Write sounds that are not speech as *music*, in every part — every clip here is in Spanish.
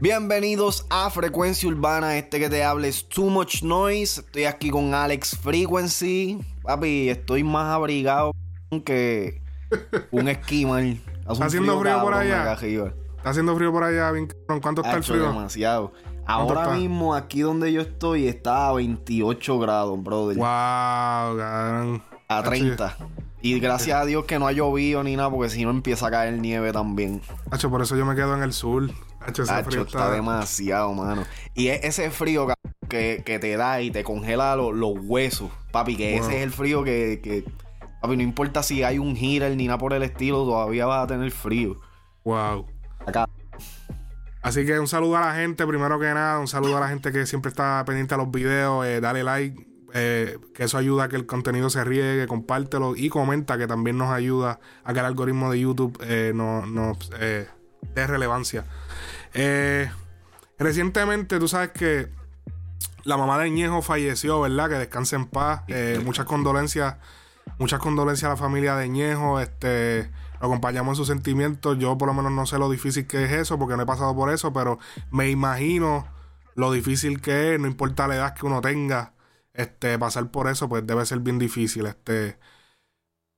Bienvenidos a Frecuencia Urbana, este que te hable es Too Much Noise. Estoy aquí con Alex Frequency. Papi, estoy más abrigado que un esquimal. *laughs* Está haciendo frío, por allá. Está haciendo frío por allá, bien ¿Cuánto está el frío? demasiado. Ahora mismo, aquí donde yo estoy, está a 28 grados, brother. Wow, cabrón. A 30. Y gracias a Dios que no ha llovido ni nada, porque si no empieza a caer nieve también. Hacho, por eso yo me quedo en el sur. Hacho, ese frío está... demasiado, mano. Y ese frío que, que te da y te congela los, huesos, papi, que ese es el frío que, que, papi, no importa si hay un heater ni nada por el estilo, todavía vas a tener frío. Wow. Acá. Así que un saludo a la gente, primero que nada, un saludo a la gente que siempre está pendiente a los videos, eh, dale like, eh, que eso ayuda a que el contenido se riegue, compártelo y comenta, que también nos ayuda a que el algoritmo de YouTube eh, nos no, dé relevancia. recientemente, tú sabes que la mamá de Ñejo falleció, ¿verdad? Que descanse en paz. muchas condolencias, muchas condolencias a la familia de Ñejo. Este acompañamos en sus sentimientos. Yo por lo menos no sé lo difícil que es eso, porque no he pasado por eso, pero me imagino lo difícil que es, no importa la edad que uno tenga, este, pasar por eso, pues debe ser bien difícil. Este,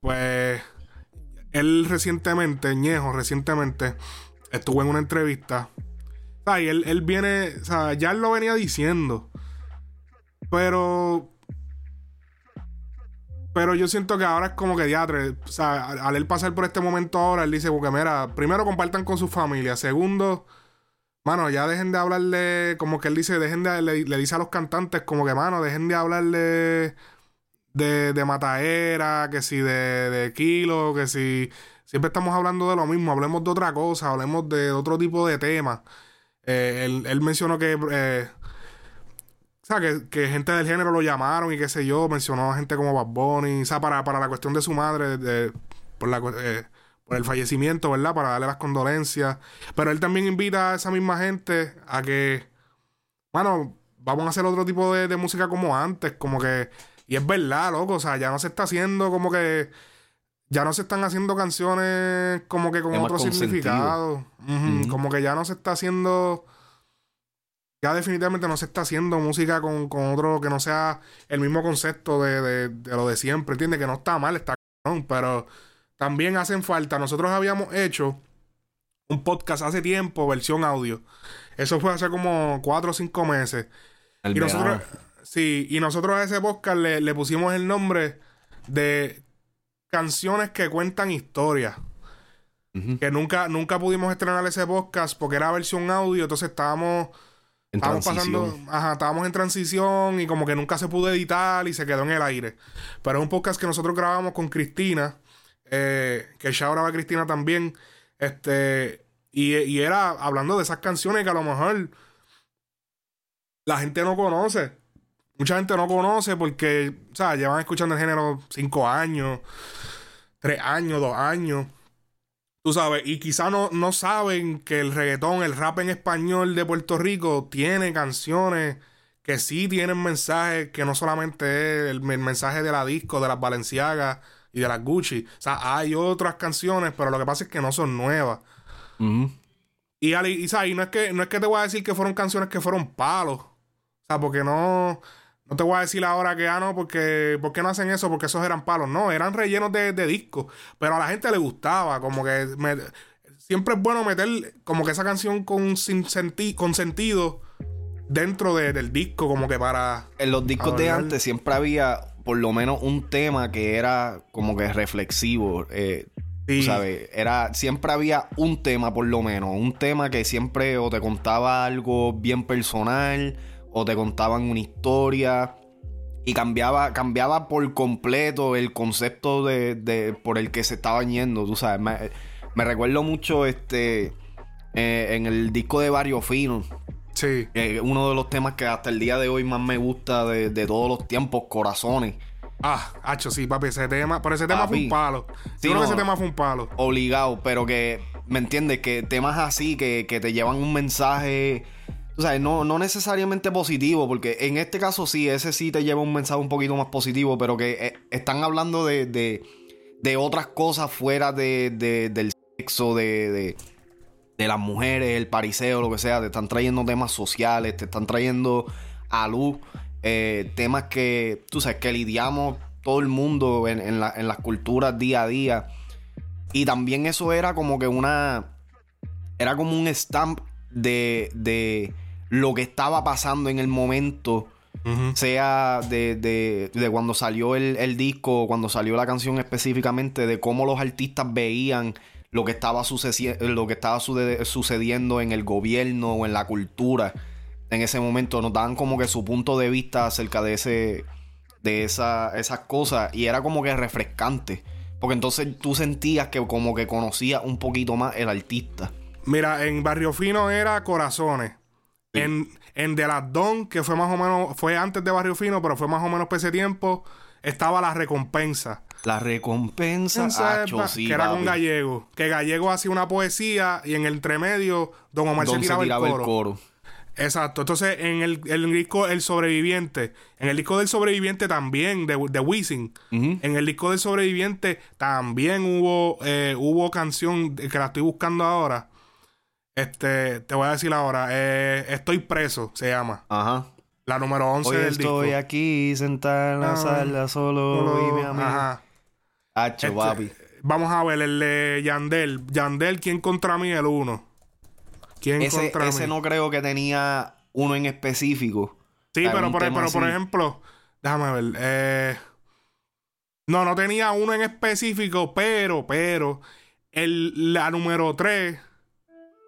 pues, él recientemente, Ñejo, recientemente, estuvo en una entrevista. O y él, él viene, o sea, ya él lo venía diciendo. Pero pero yo siento que ahora es como que diatre. O sea, al él pasar por este momento ahora, él dice, porque mira, primero compartan con su familia. Segundo, mano, ya dejen de hablarle, como que él dice, dejen de, le, dice a los cantantes, como que, mano, dejen de hablarle de, de mataera, que si de, de kilo, que si siempre estamos hablando de lo mismo, hablemos de otra cosa, hablemos de otro tipo de temas. Eh, él, él, mencionó que eh, o sea, que, gente del género lo llamaron y qué sé yo, mencionó a gente como Bad Bunny, o sea, para, para la cuestión de su madre, por, la, eh, por el fallecimiento, ¿verdad? Para darle las condolencias. Pero él también invita a esa misma gente a que, bueno, vamos a hacer otro tipo de, música como antes, como que, y es verdad, loco, o sea, ya no se está haciendo como que, ya no se están haciendo canciones como que con otro significado, como que ya no se está haciendo ya definitivamente no se está haciendo música con, otro que no sea el mismo concepto de, lo de siempre, ¿entiendes? Que no está mal, está pero también hacen falta. Nosotros habíamos hecho un podcast hace tiempo, versión audio. Eso fue hace como cuatro o cinco meses. y nosotros, sí, y nosotros a ese podcast le, pusimos el nombre de canciones que cuentan historias. Que nunca, nunca pudimos estrenar ese podcast porque era versión audio, entonces estábamos estábamos pasando, ajá, estábamos en transición y como que nunca se pudo editar y se quedó en el aire. Pero es un podcast que nosotros grabamos con Cristina, eh, que graba Cristina también, este, y, era hablando de esas canciones que a lo mejor la gente no conoce. Mucha gente no conoce porque, o sea, llevan escuchando el género cinco años, tres años, dos años. Tú sabes, y quizá no, no saben que el reggaetón, el rap en español de Puerto Rico tiene canciones que sí tienen mensajes, que no solamente es el, mensaje de la disco, de las Valenciagas y de las Gucci. O sea, hay otras canciones, pero lo que pasa es que no son nuevas. Y, y, y, no es que no es que te voy a decir que fueron canciones que fueron palos. O sea, porque no. No te voy a decir ahora que, ah, no, porque, ¿por qué no hacen eso? Porque esos eran palos. No, eran rellenos de, de discos. Pero a la gente le gustaba. Como que siempre es bueno meter como que esa canción con, sin con sentido dentro del disco, como que para. En los discos de antes siempre había por lo menos un tema que era como que reflexivo. Eh, ¿Sabes? Era, siempre había un tema, por lo menos. Un tema que siempre o te contaba algo bien personal o te contaban una historia y cambiaba, cambiaba por completo el concepto de, por el que se estaban yendo, tú sabes. Me, recuerdo mucho este eh, en el disco de Barrio Fino. Sí. uno de los temas que hasta el día de hoy más me gusta de, todos los tiempos, Corazones. Ah, hacho, sí, papi, ese tema, pero ese tema fue un palo. Sí, no, ese tema fue un palo. Obligado, pero que, ¿me entiendes? Que temas así, que, que te llevan un mensaje o sea, no, no necesariamente positivo, porque en este caso sí, ese sí te lleva un mensaje un poquito más positivo, pero que eh, están hablando de, de otras cosas fuera de, del sexo, de, de, las mujeres, el pariseo, lo que sea. Te están trayendo temas sociales, te están trayendo a luz eh, temas que, tú sabes, que lidiamos todo el mundo en, en las culturas día a día. Y también eso era como que una. Era como un stamp de, de lo que estaba pasando en el momento. Sea de, de, cuando salió el, el disco, cuando salió la canción específicamente, de cómo los artistas veían lo que estaba, lo que estaba sucediendo en el gobierno o en la cultura en ese momento. Nos daban como que su punto de vista acerca de ese de esa, esas cosas y era como que refrescante. Porque entonces tú sentías que como que conocías un poquito más el artista. Mira, en Barrio Fino era Corazones. En, en De las Don, que fue más o menos, fue antes de Barrio Fino, pero fue más o menos por ese tiempo, estaba La Recompensa. La recompensa, que era con Gallego. Que Gallego hacía una poesía y en el entremedio Don Omar se tiraba, el coro. Exacto. Entonces, en el, disco El Sobreviviente, en el disco del Sobreviviente también, de, de Wisin, en el disco del Sobreviviente también hubo, eh, hubo canción que la estoy buscando ahora. Este, te voy a decir ahora, eh, Estoy preso, se llama. Ajá. La número 11 Hoy del disco. Estoy aquí sentada en la ah, sala solo, y mi amigo. Ajá. Hacho, este, Vamos a ver el de Yandel. Yandel, ¿quién contra mí? El uno ese, ese no creo que tenía uno en específico. Sí, pero, por, por ejemplo, déjame ver. Eh, no, no tenía uno en específico, pero, pero, el, la número 3,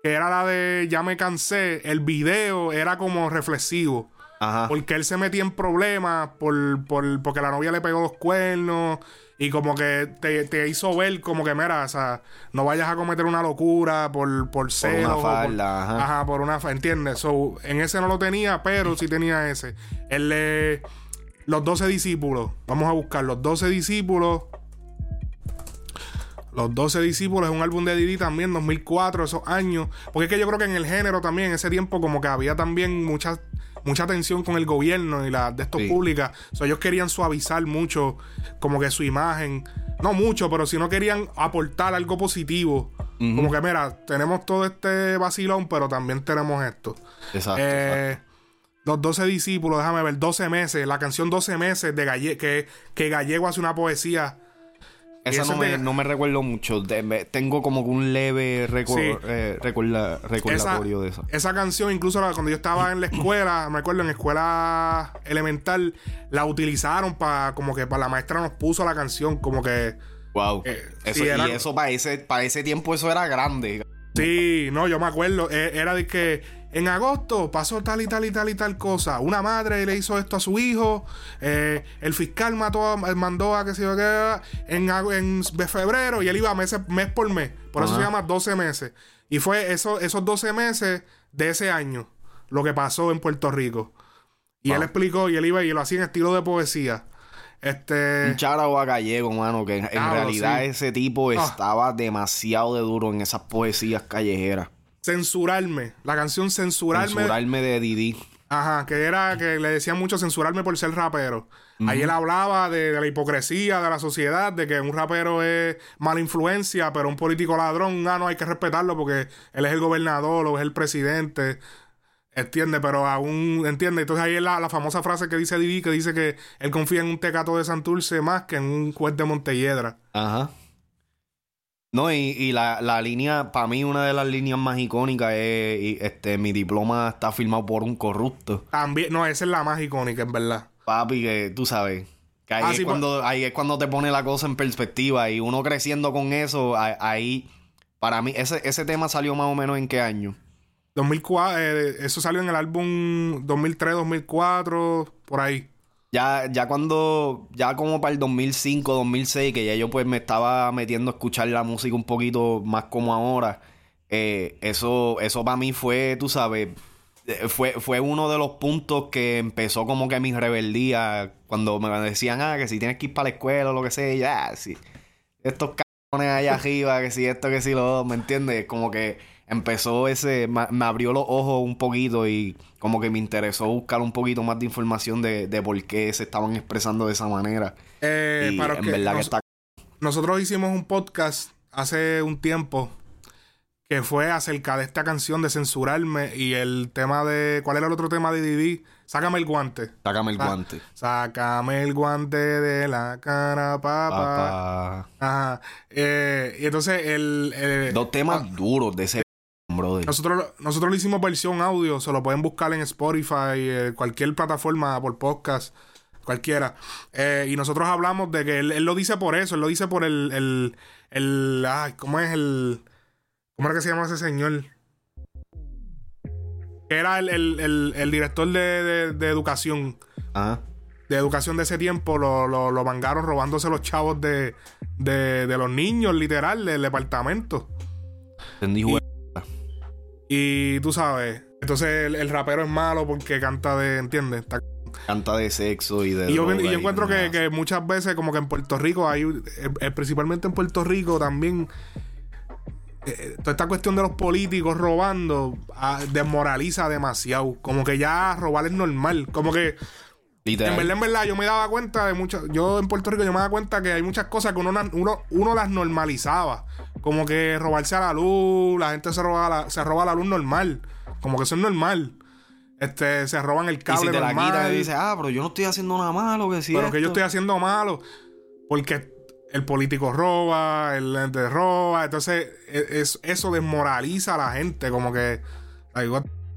que era la de Ya me cansé, el video era como reflexivo. Ajá. Porque él se metía en problemas por, por, porque la novia le pegó los cuernos y como que te, hizo ver como que, mira, o sea, no vayas a cometer una locura por, por celos. Por una falda, ajá. ajá. por una ¿entiendes? So, en ese no lo tenía, pero sí tenía ese. El de los 12 discípulos. Vamos a buscar los 12 discípulos. Los 12 discípulos es un álbum de Didi también, 2004, esos años. Porque es que yo creo que en el género también, en ese tiempo, como que había también muchas mucha tensión con el gobierno y la de estos públicas. O ellos querían suavizar mucho como que su imagen. No mucho, pero si no querían aportar algo positivo. Como que, mira, tenemos todo este vacilón, pero también tenemos esto. Exacto. Eh, los 12 discípulos, déjame ver, 12 meses. La canción 12 meses de Galle que, que Gallego hace una poesía esa no me, recuerdo mucho. tengo como un leve eh, recordatorio de eso. Esa canción, incluso cuando yo estaba en la escuela, me acuerdo en escuela elemental, la utilizaron para como que para la maestra nos puso la canción, como que. Wow. Eh, eso, y eso para ese, para ese tiempo eso era grande. Sí, no, yo me acuerdo. Eh, era de que en agosto pasó tal y tal y tal y tal cosa. Una madre le hizo esto a su hijo. Eh, el fiscal mató, mandó a que se iba en, en febrero y él iba mes, mes por mes. Por eso se llama 12 meses. Y fue eso, esos 12 meses de ese año lo que pasó en Puerto Rico. Y él explicó y él iba y lo hacía en estilo de poesía. Este. Un charao a gallego, mano, que en, realidad ese tipo ah. estaba demasiado de duro en esas poesías callejeras. Censurarme. La canción Censurarme. Censurarme de Didi. Ajá, que era que le decían mucho censurarme por ser rapero. Ahí él hablaba de, la hipocresía de la sociedad, de que un rapero es mala influencia, pero un político ladrón, ah, no hay que respetarlo porque él es el gobernador o es el presidente. Entiende, pero aún entiende. Entonces ahí es la, la, famosa frase que dice Didi, que dice que él confía en un tecato de Santurce más que en un juez de Montelledra. Ajá. No, y, la, la, línea, para mí una de las líneas más icónicas es, este, mi diploma está firmado por un corrupto. No, esa es la más icónica, en verdad. Papi, que tú sabes, que ahí, ah, es cuando, ahí es cuando te pone la cosa en perspectiva y uno creciendo con eso, ahí, para mí, ese, ese tema salió más o menos en qué año. 2004, eh, eso salió en el álbum 2003, 2004, por ahí. Ya, ya cuando, ya como para el 2005, 2006, que ya yo pues me estaba metiendo a escuchar la música un poquito más como ahora, eh, eso, eso para mí fue, tú sabes, eh, fue, fue uno de los puntos que empezó como que mi rebeldía, cuando me decían, ah, que si tienes que ir para la escuela o lo que sea, ya, si estos cabrones allá arriba, que si esto, que si lo, ¿me entiendes? Como que empezó ese, me, abrió los ojos un poquito y como que me interesó buscar un poquito más de información de, de por qué se estaban expresando de esa manera. Eh, y en verdad que está... nosotros hicimos un podcast hace un tiempo que fue acerca de esta canción de censurarme y el tema de. ¿Cuál era el otro tema de Didi? Sácame el guante. Sácame el guante. Sácame el guante de la cara, papá. Ajá. Eh, y entonces el. Dos temas ah, duros de ese. Nosotros, nosotros le hicimos versión audio, se lo pueden buscar en Spotify, eh, cualquier plataforma por podcast, cualquiera. Eh, y nosotros hablamos de que él, lo dice por eso, él lo dice por el. el, el ay, ¿Cómo es el.? ¿Cómo era que se llama ese señor? Era el, el, director de, educación. Ajá. De educación de ese tiempo. Lo, lo, lo mangaron robándose los chavos de, de, los niños, literal, del departamento. Entendí, y, y tú sabes. Entonces el, rapero es malo porque canta de. ¿Entiendes? Canta de sexo y de. Y yo, encuentro que, que, muchas veces, como que en Puerto Rico, hay. Eh, eh, principalmente en Puerto Rico también eh, toda esta cuestión de los políticos robando ah, desmoraliza demasiado. Como que ya robar es normal. Como que. En verdad, en verdad, yo me daba cuenta de muchas. Yo en Puerto Rico yo me daba cuenta que hay muchas cosas que uno, uno, uno las normalizaba. Como que robarse a la luz, la gente se roba la, se roba la luz normal. Como que eso es normal. Este, se roban el cable. Y si te normal. la quita y dice, ah, pero yo no estoy haciendo nada malo, que sí. Pero que yo estoy haciendo malo. Porque el político roba, el ente roba. Entonces, e, es, eso desmoraliza a la gente. Como que,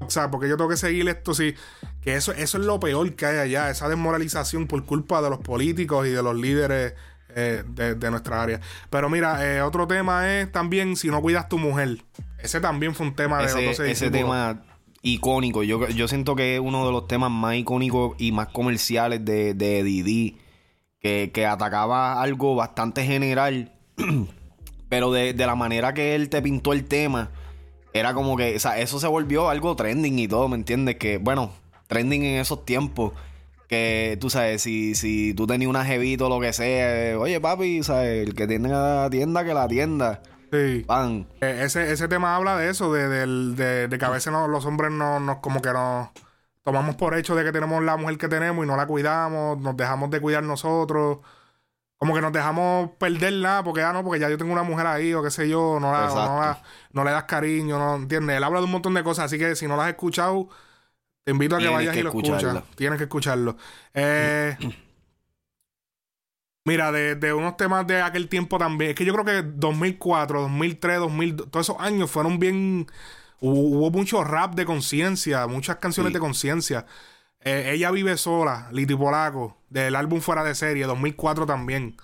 o sea, porque yo tengo que seguir esto, sí. Que eso, eso es lo peor que hay allá, esa desmoralización por culpa de los políticos y de los líderes eh, de, nuestra área. Pero mira, eh, otro tema es también si no cuidas tu mujer. Ese también fue un tema de ese, ese tema icónico. Yo, yo siento que es uno de los temas más icónicos y más comerciales de, de Didi que, atacaba algo bastante general, *clears throat* pero de, la manera que él te pintó el tema, era como que, o sea, eso se volvió algo trending y todo, ¿me entiendes? Que, bueno, trending en esos tiempos. Que tú sabes, si, si tú tenías una jevito o lo que sea, oye papi, ¿sabes? el que tiene la tienda, que la tienda. Sí. Pan. E, ese, ese tema habla de eso, de, de, de, que a veces los hombres no, no como que no tomamos por hecho de que tenemos la mujer que tenemos y no la cuidamos, nos dejamos de cuidar nosotros. Como que nos dejamos perder nada, porque ya ah, no, porque ya yo tengo una mujer ahí, o qué sé yo, no, la, no, le das cariño, no entiendes. Él habla de un montón de cosas, así que si no lo has escuchado, te invito a que vayas y lo escuches. Tienes que escucharlo. Eh, *clears throat* mira, de, de, unos temas de aquel tiempo también, es que yo creo que 2004, 2003, 2000, todos esos años fueron bien Hubo, mucho rap de conciencia, muchas canciones de conciencia. Eh, ella vive sola, Liti Polaco, del álbum Fuera de Serie, 2004 también.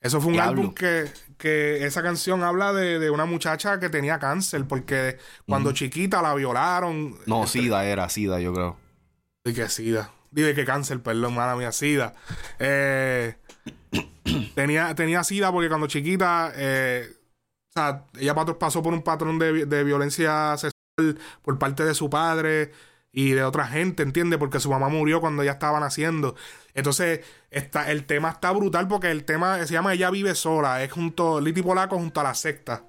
Eso fue un álbum que, que, esa canción habla de, una muchacha que tenía cáncer, porque cuando chiquita la violaron. No, este, SIDA era, SIDA, yo creo. ¿De qué SIDA? Dime que cáncer, perdón, mala mía, SIDA. Eh, *coughs* tenía, tenía SIDA porque cuando chiquita eh, o sea, ella pasó por un patrón de, violencia sexual por parte de su padre y de otra gente, ¿entiendes? Porque su mamá murió cuando ella estaba naciendo. Entonces, está, el tema está brutal porque el tema se llama Ella vive sola. Es junto, Liti Polaco junto a la secta.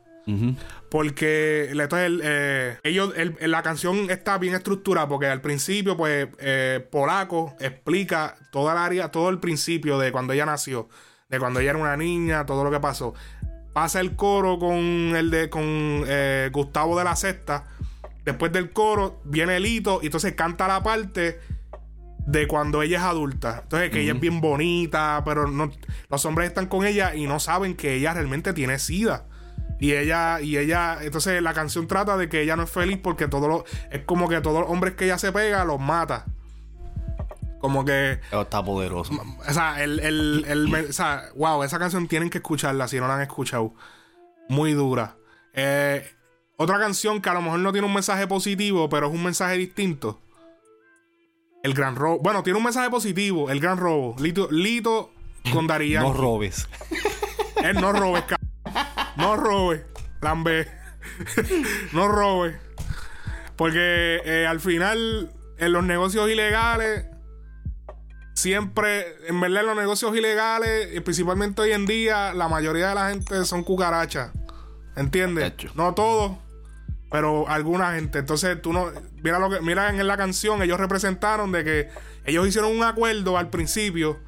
Porque entonces eh, ellos, la canción está bien estructurada porque al principio, pues, eh, Polaco explica toda el área, todo el principio de cuando ella nació, de cuando ella era una niña, todo lo que pasó pasa el coro con el de con eh, Gustavo de la Sexta. Después del coro viene el hito y entonces canta la parte de cuando ella es adulta. Entonces que ella es bien bonita, pero no los hombres están con ella y no saben que ella realmente tiene sida. Y ella, y ella, entonces la canción trata de que ella no es feliz porque todo lo, es como que todos los hombres que ella se pega los mata. Como que. Está poderoso. O sea, el, el, el, o sea, wow, esa canción tienen que escucharla si no la han escuchado. Muy dura. Eh, otra canción que a lo mejor no tiene un mensaje positivo, pero es un mensaje distinto. El gran robo. Bueno, tiene un mensaje positivo. El gran robo. Lito, Lito con Daría. no robes. *laughs* Él no robes, No robes. B. *laughs* no robes. Porque eh, al final, en los negocios ilegales, siempre, en verdad, los negocios ilegales, principalmente hoy en día, la mayoría de la gente son cucarachas. ¿Entiendes? No todos, pero alguna gente. Entonces, tú no. Mira lo que. Mira en la canción, ellos representaron de que ellos hicieron un acuerdo al principio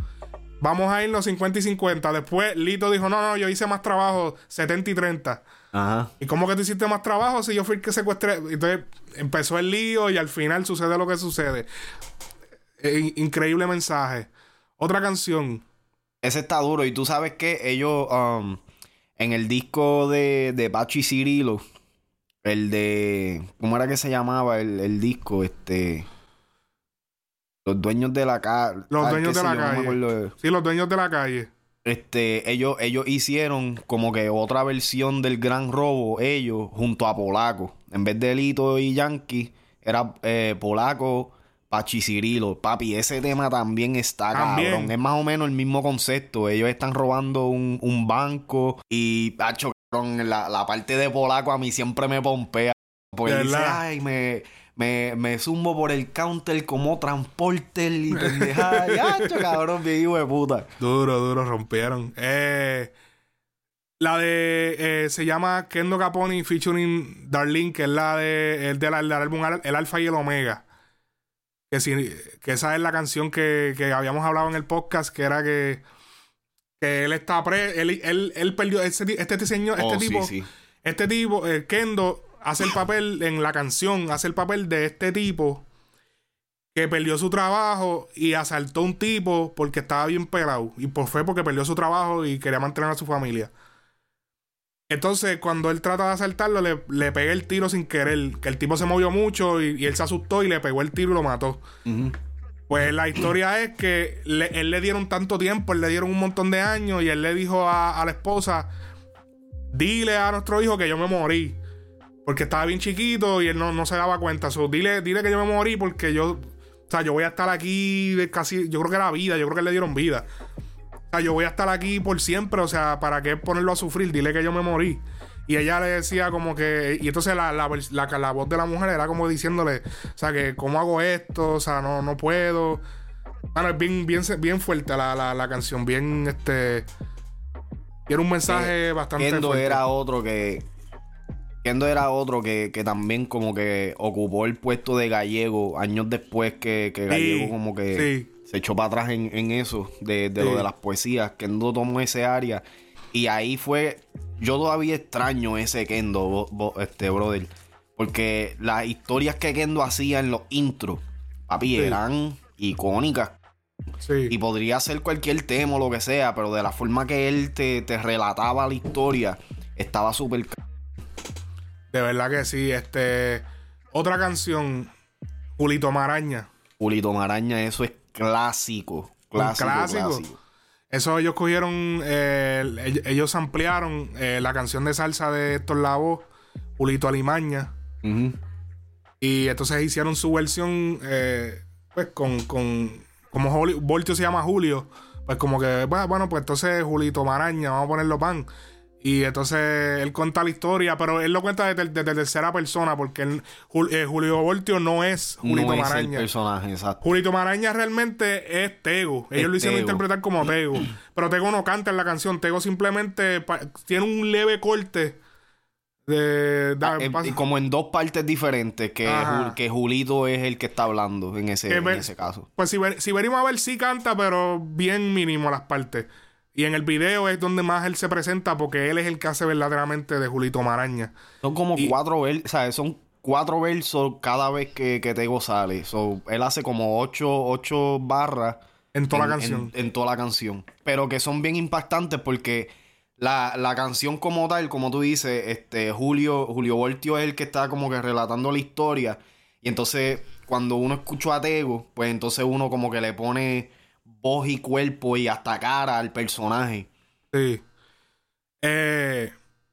vamos a irnos 50 y 50. Después Lito dijo, no, no, yo hice más trabajo, 70 y 30. Ajá. ¿Y cómo que tú hiciste más trabajo si yo fui el que secuestré? Entonces empezó el lío y al final sucede lo que sucede. Eh, increíble mensaje. Otra canción. Ese está duro. Y tú sabes que ellos, um, en el disco de, de Pachi Cirilo, el de. ¿Cómo era que se llamaba el, el disco? Este. Los dueños de la calle. Los dueños de la calle. Sí, los dueños de la calle. Este, ellos, ellos hicieron como que otra versión del gran robo, ellos, junto a Polaco. En vez de Lito y Yankee, era eh, Polaco, Pachi Cirilo. Papi, ese tema también está cabrón. Es más o menos el mismo concepto. Ellos están robando un, un banco y, pacho, la, la parte de Polaco a mí siempre me pompea. Porque dice, ay, me me, me zumbo por el counter como transporter y pendejada. ¡Ay, cabrón, mi hijo de puta! Duro, duro, rompieron. Eh, la de. Eh, se llama Kendo Caponi featuring Darlene, que es la de. El del álbum El Alfa y el Omega. Que, si, que esa es la canción que, que habíamos hablado en el podcast, que era que. Que él está pre. Él, él, él perdió. Este, este, diseño, este oh, tipo. Este tipo, el Kendo hace el papel en la canción, hace el papel de este tipo que perdió su trabajo y asaltó a un tipo porque estaba bien pelado. Y por fue porque perdió su trabajo y quería mantener a su familia. Entonces, cuando él trata de asaltarlo, le, le pega el tiro sin querer. Que el tipo se movió mucho y, él se asustó y le pegó el tiro y lo mató. Pues la historia es que él le dieron tanto tiempo, él le dieron un montón de años y él le dijo a, a la esposa, dile a nuestro hijo que yo me morí. Porque estaba bien chiquito y él no, se daba cuenta. dile, dile que yo me morí porque yo. O sea, yo voy a estar aquí casi. Yo creo que era vida, yo creo que le dieron vida. Sea, yo voy a estar aquí por siempre. O sea, ¿para qué ponerlo a sufrir? Dile que yo me morí. Y ella le decía como que. Y entonces la, la, la, voz de la mujer era como diciéndole. O sea, que cómo hago esto. O sea, no, no puedo. Bueno, es bien, bien, bien fuerte la, canción. Bien, este. Tiene un mensaje bastante fuerte. era otro que Kendo era otro que, también como que ocupó el puesto de Gallego años después que, Gallego como que se echó para atrás en, eso, de, lo de las poesías. Kendo tomó ese área y ahí fue... Yo todavía extraño ese Kendo, este brother. Porque las historias que Kendo hacía en los intros, papi, eran icónicas. Y podría ser cualquier tema o lo que sea, pero de la forma que él te, te relataba la historia, estaba súper de verdad que sí. Este. Otra canción. Julito Maraña. Julito Maraña, eso es clásico. Clásico. Eso ellos cogieron. Eh, ellos ampliaron eh, la canción de salsa de Héctor Lavoe, Julito Alimaña. Y entonces hicieron su versión. Eh, pues con. con como Voltio se llama Julio. Pues como que, bueno, pues entonces Julito Maraña, vamos a ponerlo pan. Y entonces él cuenta la historia, pero él lo cuenta desde, tercera persona, porque eh, Julio Voltio no es Julito Maraña. personaje, exacto. Julito Maraña realmente es Tego. Ellos lo hicieron interpretar como Tego. pero Tego no canta en la canción. Tego simplemente tiene un leve corte. De, ah, como en dos partes diferentes, que, que Julito es el que está hablando en ese, en ese caso. Pues si, si venimos a ver, sí canta, pero bien mínimo las partes. Y en el video es donde más él se presenta porque él es el que hace verdaderamente de Julito Maraña. Son como cuatro versos, sea, Son cuatro versos cada vez que, que Tego sale. So, él hace como ocho, barras. En toda la canción. En, toda la canción. Pero que son bien impactantes porque la, canción como tal, como tú dices, este, Julio, Julio Voltio es el que está como que relatando la historia. Y entonces, cuando uno escucha a Tego, pues entonces uno como que le pone voz y cuerpo y hasta cara al personaje. Sí. Eh,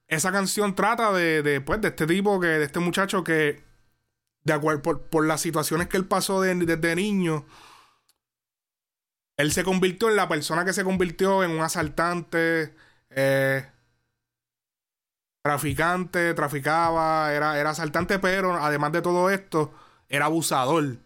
esa canción trata de, de, pues, de este tipo, que, de este muchacho que, de acuerdo, por, las situaciones que él pasó desde niño, él se convirtió en la persona que se convirtió en un asaltante, eh, traficante, traficaba, era, era asaltante, pero además de todo esto, era abusador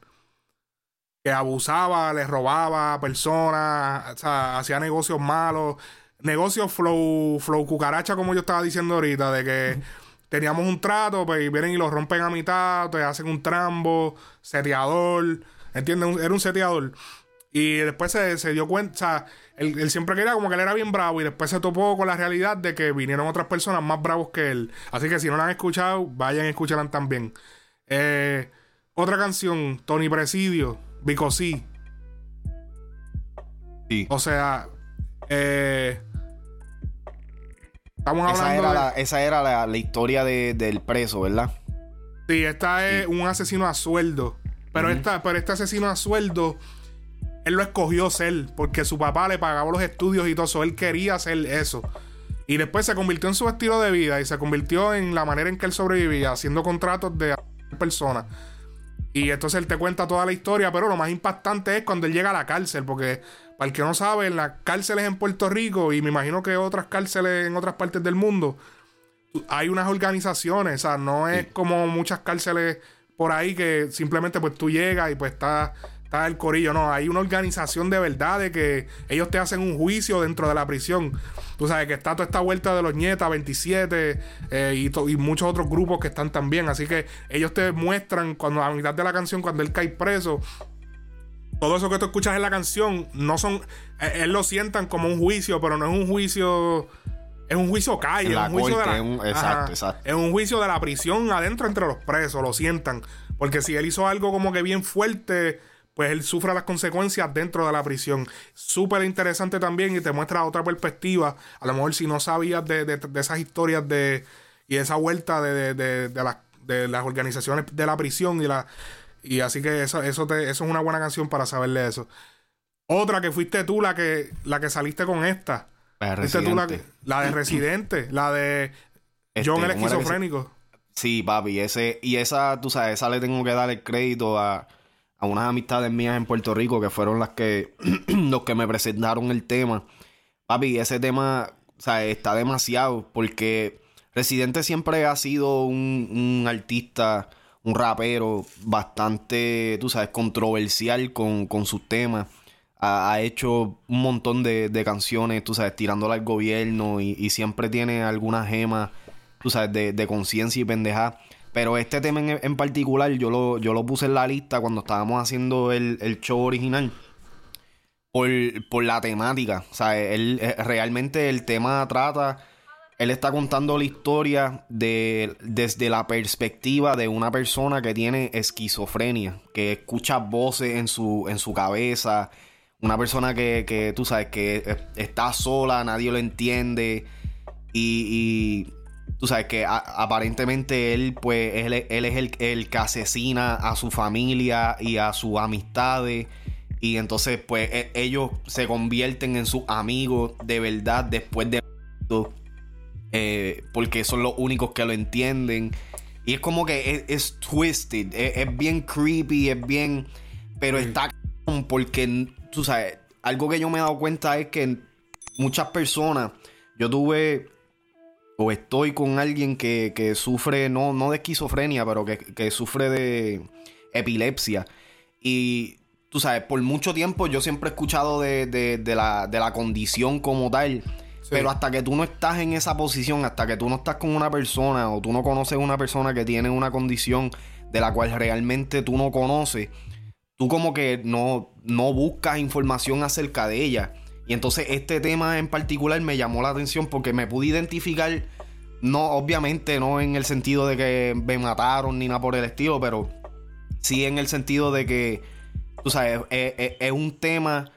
que abusaba, le robaba a personas, o sea, hacía negocios malos, negocios flow, flow cucaracha, como yo estaba diciendo ahorita, de que teníamos un trato, pues vienen y lo rompen a mitad, te hacen un trambo, seteador, ¿entiendes? Era un seteador. Y después se, se dio cuenta, o sea, él, él, siempre quería como que él era bien bravo y después se topó con la realidad de que vinieron otras personas más bravos que él. Así que si no la han escuchado, vayan y escucharán también. Eh, otra canción, Tony Presidio, Bicosí. Sí. O sea, eh, estamos esa hablando era, de- la, esa era la, la historia de- del preso, ¿verdad? Sí, esta es un asesino a sueldo. Pero, esta, pero este asesino a sueldo, él lo escogió ser, porque su papá le pagaba los estudios y todo eso. Él quería hacer eso. Y después se convirtió en su estilo de vida y se convirtió en la manera en que él sobrevivía, haciendo contratos de personas. Y entonces él te cuenta toda la historia, pero lo más impactante es cuando él llega a la cárcel, porque para el que no sabe, en las cárceles en Puerto Rico y me imagino que otras cárceles en otras partes del mundo, hay unas organizaciones, o sea, no es como muchas cárceles por ahí que simplemente pues tú llegas y pues está, está el corillo, no, hay una organización de verdad de que ellos te hacen un juicio dentro de la prisión. Tú sabes que está toda esta vuelta de los nietas, 27 eh, y, muchos otros grupos que están también, así que ellos te muestran cuando a mitad de la canción, cuando él cae preso, todo eso que tú escuchas en la canción no son. eh, Él lo sientan como un juicio, pero no es un juicio. Es un juicio calle, es un juicio corte, de la, un- exacto, exacto. Es un juicio de la prisión adentro entre los presos, lo sientan. Porque si él hizo algo como que bien fuerte, pues él sufre las consecuencias dentro de la prisión. Súper interesante también y te muestra otra perspectiva. A lo mejor si no sabías de, de- de esas historias de y esa vuelta de, de- las, de las organizaciones de la prisión y la y así que eso, eso, te- eso es una buena canción para saberle eso. Otra que fuiste tú la que, la que saliste con esta. La de Fuiste tú la, Residente. la de Residente, la de Este, John el ¿cómo era que se- esquizofrénico. Sí, papi, ese, y esa, tú sabes, esa le tengo que dar el crédito a, a unas amistades mías en Puerto Rico que fueron las que, *clears throat* los que me presentaron el tema. Papi, ese tema, o sea, está demasiado, porque Residente siempre ha sido un, un artista, un rapero bastante, tú sabes, controversial con, con sus temas. Ha, hecho un montón de, de canciones, tú sabes, tirándole al gobierno y, y siempre tiene algunas gemas tú sabes, de, de conciencia y pendeja. Pero este tema en, en particular, yo lo, yo lo puse en la lista cuando estábamos haciendo el, el show original. Por, por la temática. O sea, él eh, realmente el tema trata. Él está contando la historia de, desde la perspectiva de una persona que tiene esquizofrenia, que escucha voces en su, en su cabeza, una persona que, que tú sabes, que eh, está sola, nadie lo entiende, y, y tú sabes que a- aparentemente él, pues, él, él es el, el que asesina a su familia y a sus amistades. Y entonces, pues, e- ellos se convierten en sus amigos de verdad después de eh, porque son los únicos que lo entienden. Y es como que es, es twisted, es, es bien creepy, es bien. Pero está cabrón porque, tú sabes, algo que yo me he dado cuenta es que muchas personas, yo tuve o estoy con alguien que, que sufre, no, no de esquizofrenia, pero que, que sufre de epilepsia. Y tú sabes, por mucho tiempo yo siempre he escuchado de, de- de la, de la condición como tal. Pero hasta que tú no estás en esa posición, hasta que tú no estás con una persona o tú no conoces una persona que tiene una condición de la cual realmente tú no conoces, tú como que no, no buscas información acerca de ella. Y entonces este tema en particular me llamó la atención porque me pude identificar, no, obviamente no en el sentido de que me mataron ni nada por el estilo, pero sí en el sentido de que, tú sabes, es, es- es un tema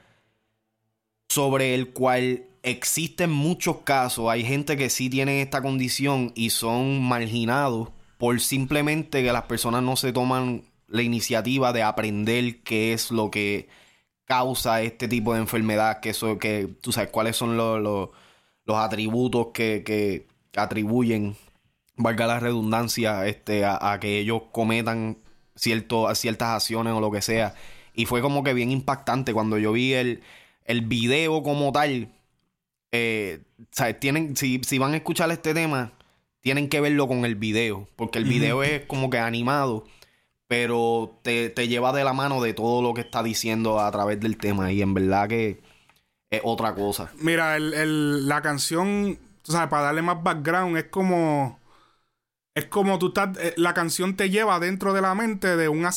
sobre el cual existen muchos casos. Hay gente que sí tiene esta condición y son marginados por simplemente que las personas no se toman la iniciativa de aprender qué es lo que causa este tipo de enfermedad, que eso, que tú sabes cuáles son los, los, los atributos que, que atribuyen, valga la redundancia, este, a, a que ellos cometan cierto, ciertas acciones o lo que sea. Y fue como que bien impactante cuando yo vi el, el video como tal. Eh, ¿sabes? Tienen, si, si van a escuchar este tema, tienen que verlo con el video. Porque el video es como que animado. Pero te, te lleva de la mano de todo lo que está diciendo a través del tema. Y en verdad que es otra cosa. Mira, el, el- la canción, tú sabes, para darle más background, es como. Es como tú estás. eh, La canción te lleva dentro de la mente de un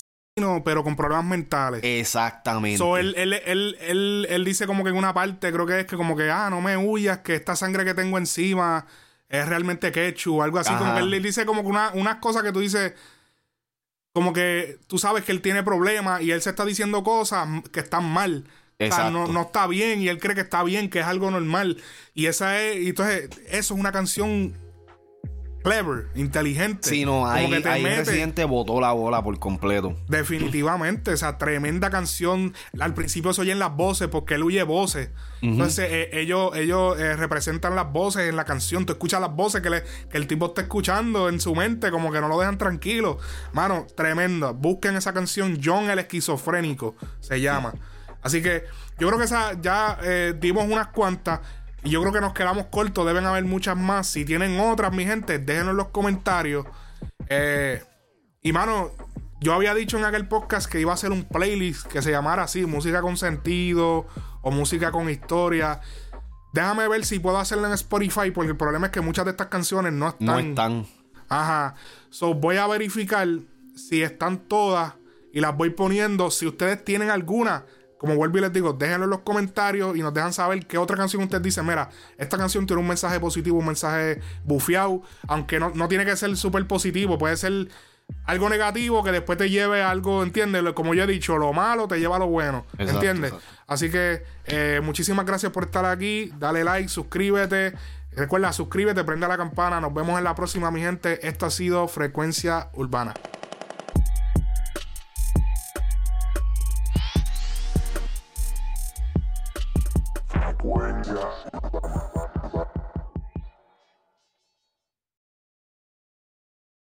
pero con problemas mentales. Exactamente. So, él, él, él, él, dice como que en una parte, creo que es que como que, ah, no me huyas, que esta sangre que tengo encima es realmente ketchup, o algo así. Como que él dice como que una, unas cosas que tú dices, como que tú sabes que él tiene problemas y él se está diciendo cosas que están mal. O sea, no, no, está bien y él cree que está bien, que es algo normal. Y esa es, y entonces, eso es una canción clever, inteligente. Sí, no, ahí, que ahí Residente botó la bola por completo. Definitivamente, esa tremenda canción. Al principio se oyen las voces porque él huye voces. Entonces, eh, ellos, ellos eh, representan las voces en la canción. Tú escuchas las voces que, le, que, el tipo está escuchando en su mente, como que no lo dejan tranquilo. Mano, tremenda. Busquen esa canción, John el esquizofrénico, se llama. Así que yo creo que esa ya eh, dimos unas cuantas. Y yo creo que nos quedamos cortos. Deben haber muchas más. Si tienen otras, mi gente, déjenlo en los comentarios. Eh, y mano, yo había dicho en aquel podcast que iba a hacer un playlist que se llamara así: música con sentido o música con historia. Déjame ver si puedo hacerlo en Spotify, porque el problema es que muchas de estas canciones no están. No están. Ajá. So voy a verificar si están todas y las voy poniendo. Si ustedes tienen alguna, como vuelvo y les digo, déjenlo en los comentarios y nos dejan saber qué otra canción ustedes dicen. Mira, esta canción tiene un mensaje positivo, un mensaje bufiado, aunque no, tiene que ser súper positivo, puede ser algo negativo que después te lleve a algo, ¿entiendes? Como yo he dicho, lo malo te lleva a lo bueno, ¿entiendes? Así que eh, muchísimas gracias por estar aquí, dale like, suscríbete. Recuerda, suscríbete, prende la campana. Nos vemos en la próxima, mi gente. Esto ha sido Frecuencia Urbana. When you